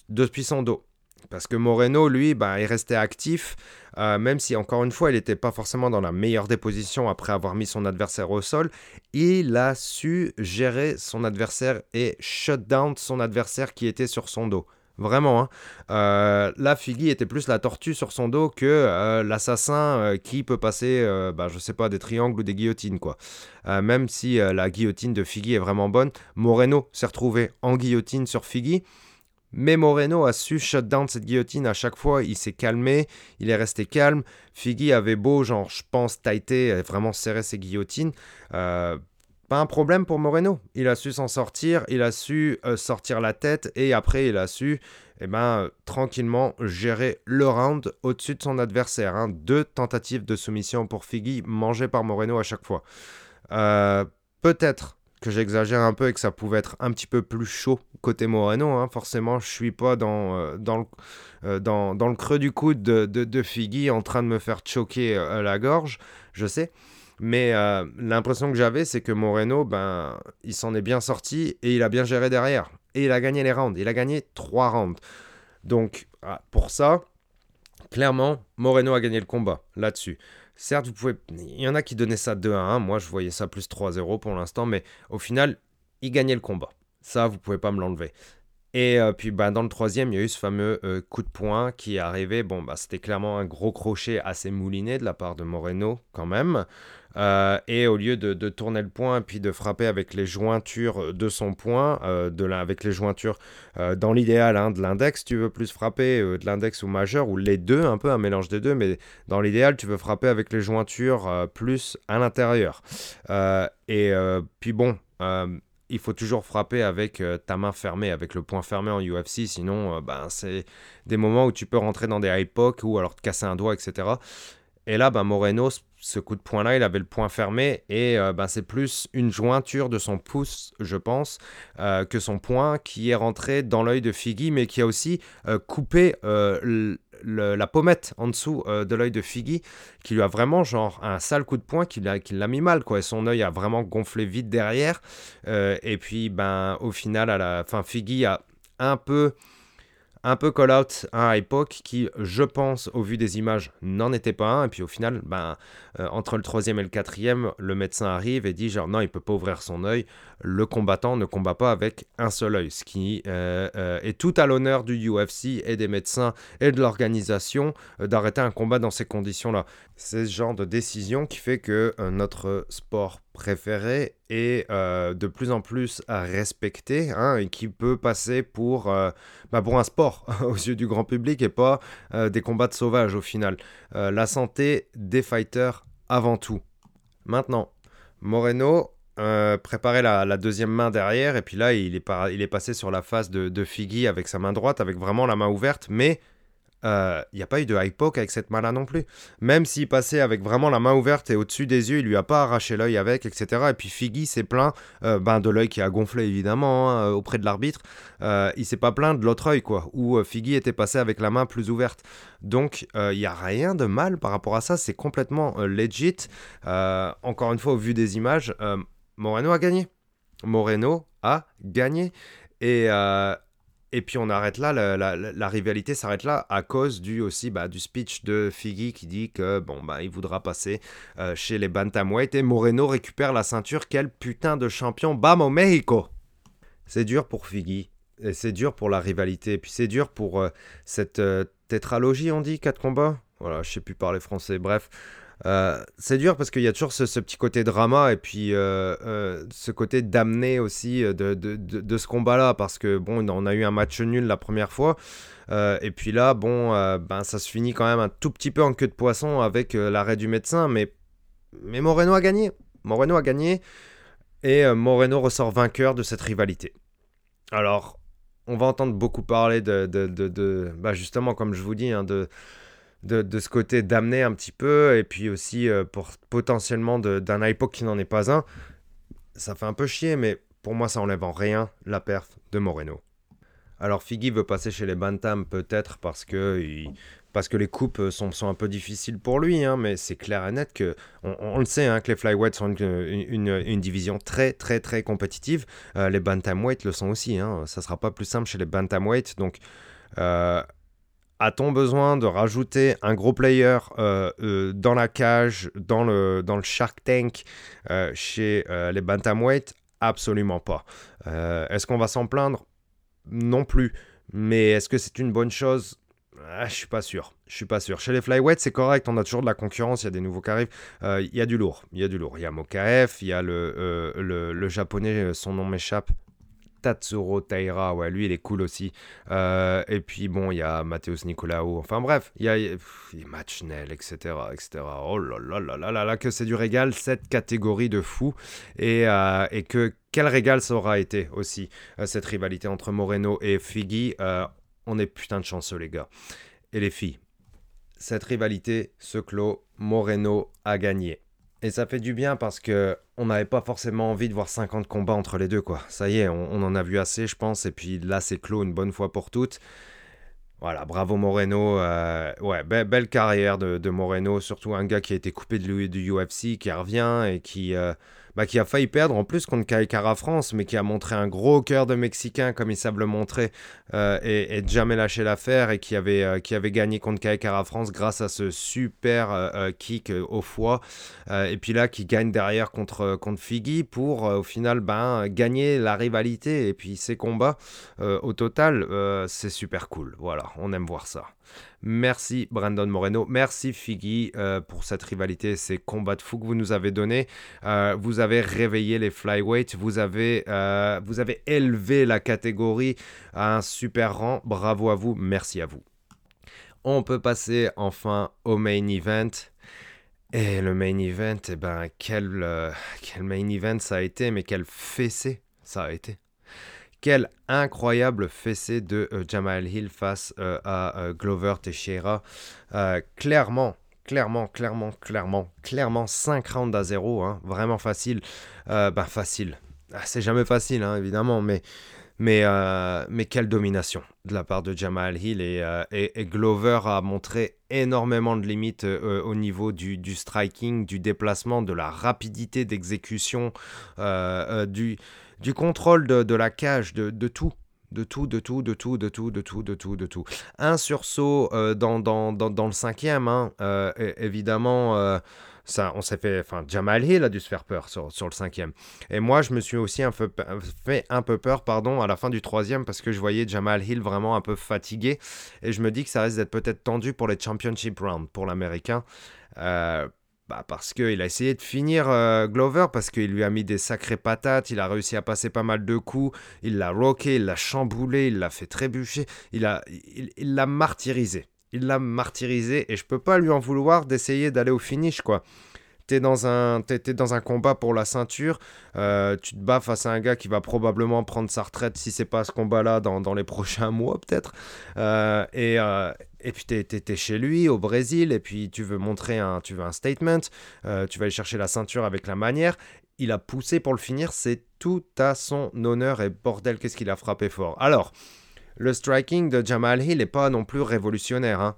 depuis son dos. Parce que Moreno, lui, bah, il restait actif, euh, même si encore une fois, il n'était pas forcément dans la meilleure des positions après avoir mis son adversaire au sol. Il a su gérer son adversaire et shut down son adversaire qui était sur son dos. Vraiment. Hein. Euh, là, Figgy était plus la tortue sur son dos que euh, l'assassin qui peut passer, bah, je sais pas, des triangles ou des guillotines, quoi. même si la guillotine de Figgy est vraiment bonne, Moreno s'est retrouvé en guillotine sur Figgy. Mais Moreno a su shut down cette guillotine à chaque fois. Il s'est calmé, il est resté calme. Figgy avait beau, genre, je pense, tighter, vraiment serrer ses guillotines. Euh, pas un problème pour Moreno. Il a su s'en sortir, il a su euh, sortir la tête et après il a su, eh ben, tranquillement gérer le round au-dessus de son adversaire. Hein. Deux tentatives de soumission pour Figgy mangées par Moreno à chaque fois. Euh, peut-être que j'exagère un peu et que ça pouvait être un petit peu plus chaud côté Moreno. Hein. Forcément, je suis pas dans, euh, dans, le, euh, creux du coude de, de, en train de me faire choquer euh, la gorge, je sais. Mais l'impression que j'avais, c'est que Moreno, ben, il s'en est bien sorti et il a bien géré derrière. Et il a gagné les rounds. Il a gagné trois rounds. Donc, ah, pour ça, clairement, Moreno a gagné le combat là-dessus. Certes, vous pouvez. Il y en a qui donnaient ça 2 à 1. Moi, je voyais ça plus 3-0 pour l'instant. Mais au final, il gagnait le combat. Ça, vous pouvez pas me l'enlever. Et euh, puis bah, dans le troisième, il y a eu ce fameux euh, coup de poing qui est arrivé. Bon, bah, c'était clairement un gros crochet assez mouliné de la part de Moreno quand même. Euh, et au lieu de, tourner le poing puis de frapper avec les jointures de son poing, euh, de avec les jointures euh, dans l'idéal hein, de l'index, tu veux plus frapper de l'index ou majeur, ou les deux, un peu un mélange des deux, mais dans l'idéal, tu veux frapper avec les jointures plus à l'intérieur. et puis bon, il faut toujours frapper avec ta main fermée, avec le poing fermé en UFC, sinon ben, c'est des moments où tu peux rentrer dans des high ou alors te casser un doigt, etc. Et là, ben, Moreno, ce coup de poing-là, il avait le poing fermé et ben, c'est plus une jointure de son pouce, je pense, euh, que son poing qui est rentré dans l'œil de Figgy, mais qui a aussi euh, coupé la pommette en dessous de l'œil de Figgy, qui lui a vraiment genre un sale coup de poing qui l'a mis mal, quoi. Et son œil a vraiment gonflé vite derrière. et puis, ben, au final, à la fin, Figgy a un peu un peu call-out à époque qui, je pense, au vu des images, n'en était pas un. Et puis au final, ben, euh, entre le troisième et le quatrième, le médecin arrive et dit genre non, il peut pas ouvrir son œil. Le combattant ne combat pas avec un seul œil, ce qui euh, euh, est tout à l'honneur du UFC et des médecins et de l'organisation d'arrêter un combat dans ces conditions-là. C'est ce genre de décision qui fait que notre sport préféré est de plus en plus respecté hein, et qui peut passer pour, bah, pour un sport aux yeux du grand public et pas des combats de sauvages au final. la santé des fighters avant tout. Maintenant, Moreno euh, préparait la, deuxième main derrière, et puis là, il est, il est passé sur la face de, de Figgy avec sa main droite, avec vraiment la main ouverte, mais il euh, n'y a pas eu de high poke avec cette main-là non plus. Même s'il passait avec vraiment la main ouverte et au-dessus des yeux, il lui a pas arraché l'œil avec, etc. Et puis Figgy s'est plaint euh, ben, de l'œil qui a gonflé évidemment hein, auprès de l'arbitre. Euh, il s'est pas plaint de l'autre œil, quoi, où Figgy était passé avec la main plus ouverte. Donc il n'y a rien de mal par rapport à ça, c'est complètement legit. encore une fois, au vu des images, Moreno a gagné. Moreno a gagné. Et, et puis on arrête là, la, rivalité s'arrête là à cause du aussi bah, du speech de Figgy qui dit que bon bah il voudra passer euh, chez les bantamweight et Moreno récupère la ceinture. Quel putain de champion, bam au Mexico. C'est dur pour Figgy et c'est dur pour la rivalité. Et puis c'est dur pour euh, cette euh, tétralogie, on dit, quatre combats. Voilà, je sais plus parler français. Bref, Euh, c'est dur parce qu'il y a toujours ce, petit côté drama et puis ce côté d'amener aussi de, de, de, ce combat-là parce que bon, on a eu un match nul la première fois. et puis là, bon, ben, ça se finit quand même un tout petit peu en queue de poisson avec l'arrêt du médecin, mais, mais Moreno a gagné. Moreno a gagné et Moreno ressort vainqueur de cette rivalité. Alors, on va entendre beaucoup parler de, de, bah justement, comme je vous dis, hein, de, de, ce côté d'amener un petit peu, et puis aussi euh, pour potentiellement d'un époque qui n'en est pas un. Ça fait un peu chier, mais pour moi, ça enlève en rien la perf de Moreno. Alors Figgy veut passer chez les Bantam peut-être parce que parce que les coupes euh, sont, un peu difficiles pour lui, hein, mais c'est clair et net que, on, le sait, hein, que les flyweights sont une, une, division très très très compétitive. Euh, les bantamweight le sont aussi, hein, ça sera pas plus simple chez les bantamweight, donc euh, a-t-on besoin de rajouter un gros player dans la cage, dans le, dans le Shark Tank chez les bantamweight? Absolument pas. est-ce qu'on va s'en plaindre? Non plus. Mais est-ce que c'est une bonne chose? Ah, je suis pas sûr. Je suis pas sûr. Chez les flyweights, c'est correct. On a toujours de la concurrence. Il y a des nouveaux qui arrivent. Euh, il y a du lourd. Il y a du lourd. Il y a Mokaef. Il y a le, euh, le, japonais. Euh, son nom m'échappe. Tatsuro Taira, ouais, lui il est cool aussi. et puis bon, il y a Mathéus Nicolaou. Enfin bref, il y a, Matchnell, etc., etc. Oh là là là là là là, que c'est du régal, cette catégorie de fous. Et, et que quel régal ça aura été aussi, cette rivalité entre Moreno et Figgy on est putain de chanceux, les gars. Et les filles. Cette rivalité se clôt. Moreno a gagné. Et ça fait du bien parce que on n'avait pas forcément envie de voir 50 combats entre les deux, quoi. Ça y est, on, en a vu assez, je pense. Et puis là, c'est clos une bonne fois pour toutes. Voilà, bravo Moreno. Euh, ouais, belle carrière de, Moreno. Surtout un gars qui a été coupé de, du UFC, qui revient et qui. Euh, bah, qui a failli perdre en plus contre Kaikara France, mais qui a montré un gros cœur de Mexicain comme ils savent le montrer euh, et, et, jamais lâché l'affaire et qui avait, euh, qui avait gagné contre Kaikara France grâce à ce super euh, kick au foie. et puis là, qui gagne derrière contre, contre pour au final ben, gagner la rivalité et puis ses combats. au total, c'est super cool. Voilà, on aime voir ça. Merci Brandon Moreno, merci Figgy euh, pour cette rivalité, ces combats de fou que vous nous avez donnés. Euh, vous avez réveillé les flyweights, vous avez, euh, vous avez élevé la catégorie à un super rang. Bravo à vous, merci à vous. On peut passer enfin au main event. Et le main event, eh ben, quel, quel main event ça a été, mais quel fessé ça a été. Quel incroyable fessé de euh, Jamal Hill face euh, à euh, Glover Teixeira. clairement, clairement, clairement, clairement, clairement 5 rounds à 0, hein, vraiment facile. ben facile. Ah, c'est jamais facile, hein, évidemment, mais, mais, mais quelle domination de la part de Jamal Hill. Et, et, Glover a montré énormément de limites au niveau du, du, striking, du déplacement, de la rapidité d'exécution, du du contrôle de, la cage, de, tout. De tout, de tout, de tout, de tout, de tout, de tout, de tout. Un sursaut euh, dans, le cinquième, hein, euh, évidemment, euh, ça, on s'est fait, enfin, Jamal Hill a dû se faire peur sur, sur, le cinquième. Et moi, je me suis aussi un peu, fait un peu peur, pardon, à la fin du troisième, parce que je voyais Jamal Hill vraiment un peu fatigué, et je me dis que ça risque d'être peut-être tendu pour les championship rounds, pour l'américain. Bah parce qu'il a essayé de finir euh, Glover, parce qu'il lui a mis des sacrées patates, il a réussi à passer pas mal de coups, il l'a rocké, il l'a chamboulé, il l'a fait trébucher, il l'a il, martyrisé. Il l'a martyrisé et je peux pas lui en vouloir d'essayer d'aller au finish, quoi t'es dans un dans un combat pour la ceinture, euh, tu te bats face à un gars qui va probablement prendre sa retraite si c'est pas ce combat-là dans, les prochains mois peut-être. Euh, et, euh, et puis t'es es, chez lui au Brésil et puis tu veux montrer un tu veux un statement, tu vas aller chercher la ceinture avec la manière. Il a poussé pour le finir, c'est tout à son honneur et bordel qu'est-ce qu'il a frappé fort. Alors, le striking de Jamal Hill n'est pas non plus révolutionnaire. Hein.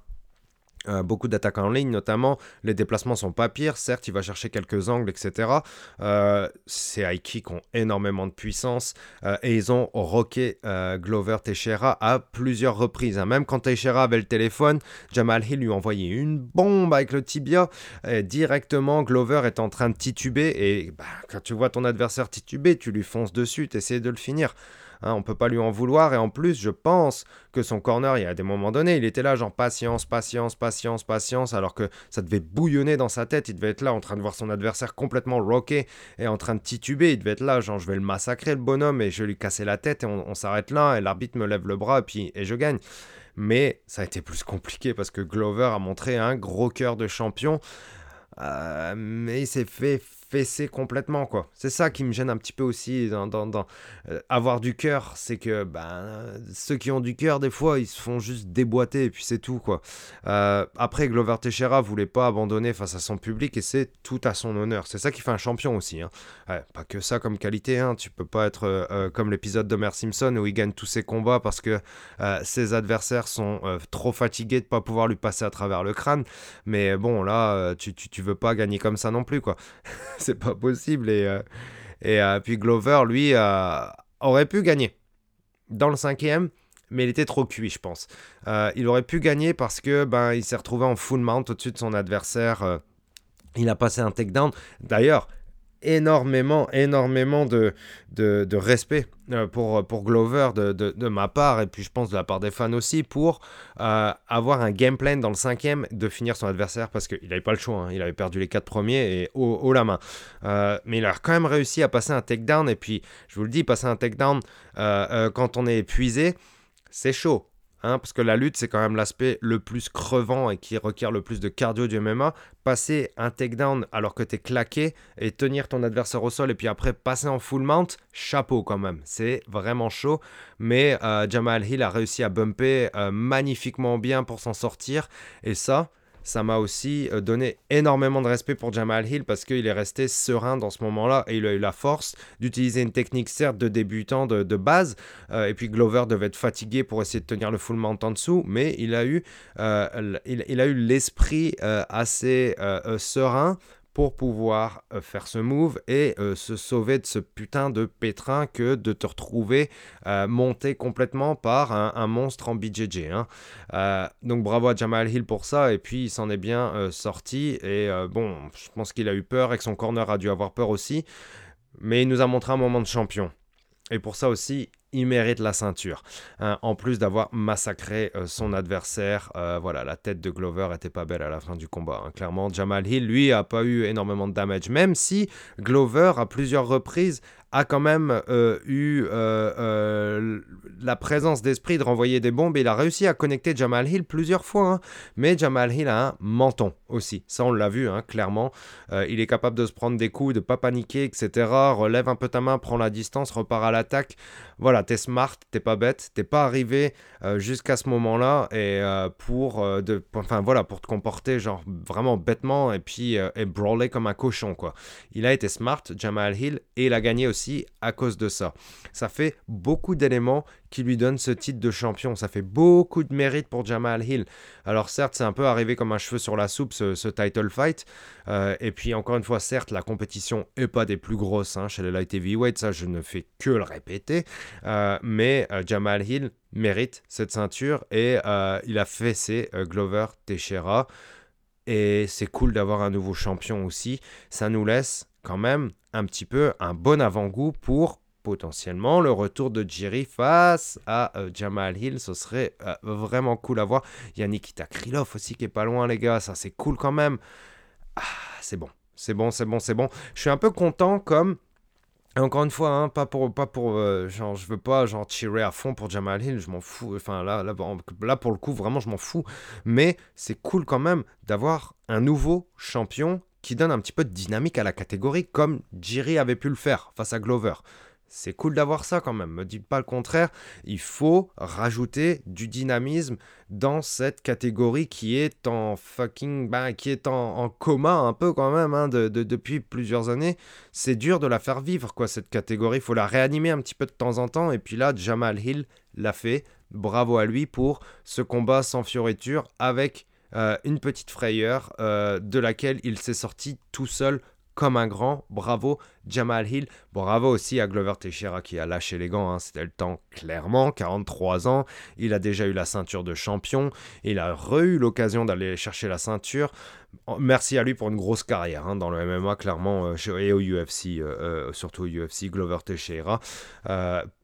Euh, beaucoup d'attaques en ligne, notamment. Les déplacements sont pas pires. Certes, il va chercher quelques angles, etc. Euh, ces high kicks ont énormément de puissance euh, et ils ont rocké Glover Teixeira à plusieurs reprises. Hein. Même quand Teixeira avait le téléphone, Jamal Hill lui envoyait une bombe avec le tibia. Et directement, Glover est en train de tituber et bah, quand tu vois ton adversaire tituber, tu lui fonces dessus, tu essaies de le finir. Hein, on peut pas lui en vouloir. Et en plus, je pense que son corner, il y a des moments donnés, il était là, genre patience, patience, patience, patience, alors que ça devait bouillonner dans sa tête. Il devait être là en train de voir son adversaire complètement rocké et en train de tituber. Il devait être là, genre je vais le massacrer, le bonhomme, et je vais lui casser la tête, et on, s'arrête là, et l'arbitre me lève le bras, et puis et je gagne. Mais ça a été plus compliqué parce que Glover a montré un gros cœur de champion. Euh, mais il s'est fait fesser complètement, quoi. C'est ça qui me gêne un petit peu aussi dans, dans, euh, avoir du cœur, c'est que ben, ceux qui ont du cœur, des fois, ils se font juste déboîter et puis c'est tout, quoi. Euh, après, Glover Teixeira voulait pas abandonner face à son public et c'est tout à son honneur. C'est ça qui fait un champion aussi. Hein. pas que ça comme qualité, hein. tu peux pas être euh, comme l'épisode d'Homer Simpson où il gagne tous ses combats parce que ses adversaires sont trop fatigués de pas pouvoir lui passer à travers le crâne. Mais bon, là, tu, tu, tu veux pas gagner comme ça non plus, quoi. c'est pas possible. Et, euh, et euh, puis Glover, lui, euh, aurait pu gagner dans le cinquième, mais il était trop cuit, je pense. il aurait pu gagner parce que ben, il s'est retrouvé en full mount au-dessus de son adversaire. il a passé un takedown. D'ailleurs, énormément, énormément de, de, respect euh, pour, pour Glover de, de, ma part, et puis je pense de la part des fans aussi, pour euh, avoir un game plan dans le cinquième de finir son adversaire, parce qu'il n'avait pas le choix, hein. il avait perdu les quatre premiers et haut, la main. Euh, mais il a quand même réussi à passer un takedown, et puis je vous le dis, passer un takedown quand on est épuisé, c'est chaud. Hein, parce que la lutte, c'est quand même l'aspect le plus crevant et qui requiert le plus de cardio du MMA. Passer un takedown alors que tu es claqué et tenir ton adversaire au sol et puis après passer en full mount, chapeau quand même. C'est vraiment chaud. Mais euh, Jamal Hill a réussi à bumper euh, magnifiquement bien pour s'en sortir. Et ça, ça m'a aussi euh, donné énormément de respect pour Jamal Hill parce qu'il est resté serein dans ce moment-là et il a eu la force d'utiliser une technique certes de débutant de, base euh, et puis Glover devait être fatigué pour essayer de tenir le full mount en dessous mais il a eu euh, il, a eu l'esprit assez serein pour pouvoir euh, faire ce move et euh, se sauver de ce putain de pétrin que de te retrouver euh, monté complètement par un, monstre en BJJ. Hein. donc bravo à Jamal Hill pour ça et puis il s'en est bien sorti et bon je pense qu'il a eu peur et que son corner a dû avoir peur aussi mais il nous a montré un moment de champion. Et pour ça aussi, il mérite la ceinture. Hein, en plus d'avoir massacré euh, son adversaire, euh, voilà, la tête de Glover était pas belle à la fin du combat. Hein. Clairement, Jamal Hill, lui, a pas eu énormément de damage, même si Glover, à plusieurs reprises, a quand même euh, eu euh, euh, la présence d'esprit de renvoyer des bombes. il a réussi à connecter Jamal Hill plusieurs fois. Hein. Mais Jamal Hill a un menton aussi. Ça, on l'a vu, hein, clairement. il est capable de se prendre des coups, de pas paniquer, etc. Relève un peu ta main, prend la distance, repart à l'attaque. Voilà, t'es smart, t'es pas bête, t'es pas arrivé jusqu'à ce moment-là et pour, de, enfin, voilà, pour te comporter genre vraiment bêtement et puis et brawler comme un cochon. quoi. Il a été smart, Jamal Hill, et il a gagné aussi à cause de ça. Ça fait beaucoup d'éléments qui lui donnent ce titre de champion. Ça fait beaucoup de mérite pour Jamal Hill. Alors certes, c'est un peu arrivé comme un cheveu sur la soupe ce, title fight. Euh, et puis encore une fois, certes, la compétition est pas des plus grosses hein, chez les light heavyweight. Ça, je ne fais que le répéter. Euh, mais euh, Jamal Hill mérite cette ceinture et il a fessé Glover Teixeira. Et c'est cool d'avoir un nouveau champion aussi. Ça nous laisse quand même un petit peu un bon avant-goût pour potentiellement le retour de Jerry face à euh, Jamal Hill. Ce serait euh, vraiment cool à voir. Il y a Nikita Krylov aussi qui est pas loin, les gars. Ça, c'est cool quand même. Ah, c'est bon. C'est bon, c'est bon, c'est bon. Je suis un peu content comme. encore une fois, hein, pas pour, pas pour, euh, je veux pas genre tirer à fond pour Jamal Hill, je m'en fous. Enfin là, là, là, pour le coup, vraiment, je m'en fous. Mais c'est cool quand même d'avoir un nouveau champion qui donne un petit peu de dynamique à la catégorie comme Jiri avait pu le faire face à Glover. C'est cool d'avoir ça quand même, me dites pas le contraire. Il faut rajouter du dynamisme dans cette catégorie qui est en fucking. Bah, qui est en, coma un peu quand même hein, de, depuis plusieurs années. C'est dur de la faire vivre, quoi, cette catégorie. Il faut la réanimer un petit peu de temps en temps. Et puis là, Jamal Hill l'a fait. Bravo à lui pour ce combat sans fioriture avec une petite frayeur euh, de laquelle il s'est sorti tout seul comme un grand. Bravo Jamal Hill. Bravo aussi à Glover Teixeira qui a lâché les gants. Hein. C'était le temps clairement. 43 ans. Il a déjà eu la ceinture de champion. Il a re-eu l'occasion d'aller chercher la ceinture. Merci à lui pour une grosse carrière hein, dans le MMA, clairement, euh, et au UFC, euh, euh, surtout au UFC, Glover Teixeira.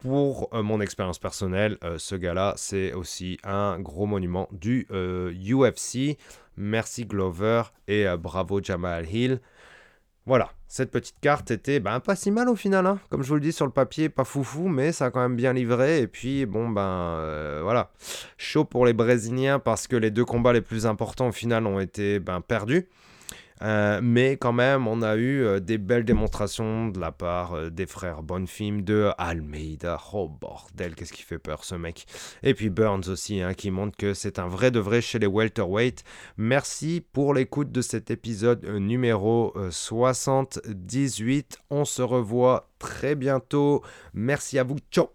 pour mon expérience personnelle, ce gars-là, c'est aussi un gros monument du UFC. Merci Glover et bravo Jamal Hill. Voilà, cette petite carte était ben, pas si mal au final, hein. comme je vous le dis sur le papier, pas foufou, mais ça a quand même bien livré. Et puis bon ben euh, voilà, chaud pour les Brésiliens parce que les deux combats les plus importants au final ont été ben, perdus. Euh, mais quand même, on a eu euh, des belles démonstrations de la part euh, des frères Bonfim, de Almeida. Oh bordel, qu'est-ce qui fait peur ce mec. Et puis Burns aussi, hein, qui montre que c'est un vrai de vrai chez les welterweight. Merci pour l'écoute de cet épisode numéro 78. On se revoit très bientôt. Merci à vous. Ciao.